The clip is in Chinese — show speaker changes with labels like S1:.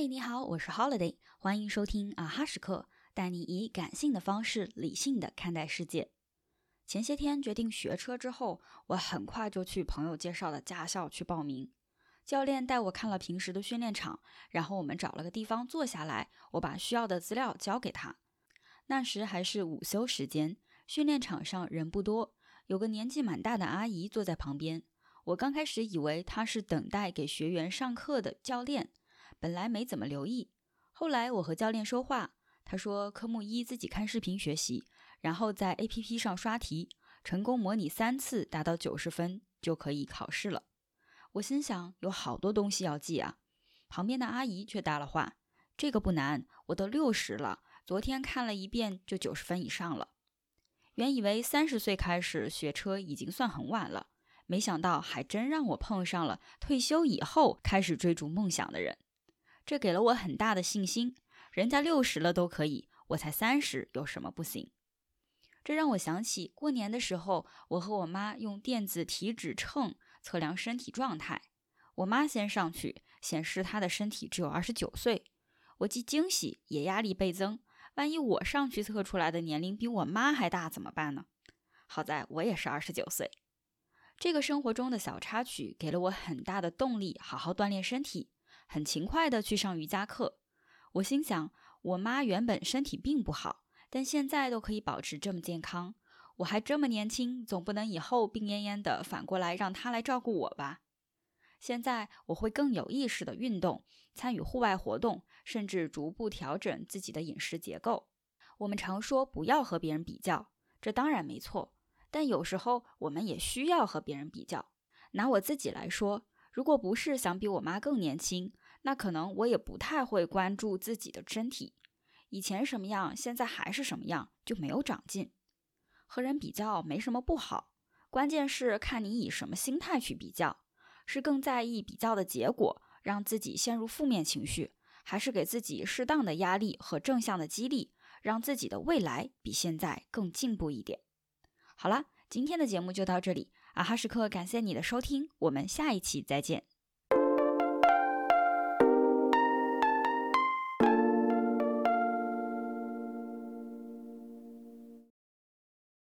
S1: 嘿，你好，我是 Holiday，欢迎收听啊哈时刻，带你以感性的方式理性的看待世界。前些天决定学车之后，我很快就去朋友介绍的驾校去报名。教练带我看了平时的训练场，然后我们找了个地方坐下来，我把需要的资料交给他。那时还是午休时间，训练场上人不多，有个年纪蛮大的阿姨坐在旁边。我刚开始以为她是等待给学员上课的教练。本来没怎么留意，后来我和教练说话，他说科目一自己看视频学习，然后在 A P P 上刷题，成功模拟三次达到九十分就可以考试了。我心想有好多东西要记啊。旁边的阿姨却搭了话：“这个不难，我都六十了，昨天看了一遍就九十分以上了。”原以为三十岁开始学车已经算很晚了，没想到还真让我碰上了退休以后开始追逐梦想的人。这给了我很大的信心，人家六十了都可以，我才三十，有什么不行？这让我想起过年的时候，我和我妈用电子体脂秤测量身体状态，我妈先上去，显示她的身体只有二十九岁，我既惊喜也压力倍增，万一我上去测出来的年龄比我妈还大怎么办呢？好在我也是二十九岁，这个生活中的小插曲给了我很大的动力，好好锻炼身体。很勤快地去上瑜伽课，我心想，我妈原本身体并不好，但现在都可以保持这么健康，我还这么年轻，总不能以后病恹恹的，反过来让她来照顾我吧？现在我会更有意识的运动，参与户外活动，甚至逐步调整自己的饮食结构。我们常说不要和别人比较，这当然没错，但有时候我们也需要和别人比较。拿我自己来说。如果不是想比我妈更年轻，那可能我也不太会关注自己的身体。以前什么样，现在还是什么样，就没有长进。和人比较没什么不好，关键是看你以什么心态去比较，是更在意比较的结果，让自己陷入负面情绪，还是给自己适当的压力和正向的激励，让自己的未来比现在更进步一点。好了。今天的节目就到这里，啊哈时刻感谢你的收听，我们下一期再见。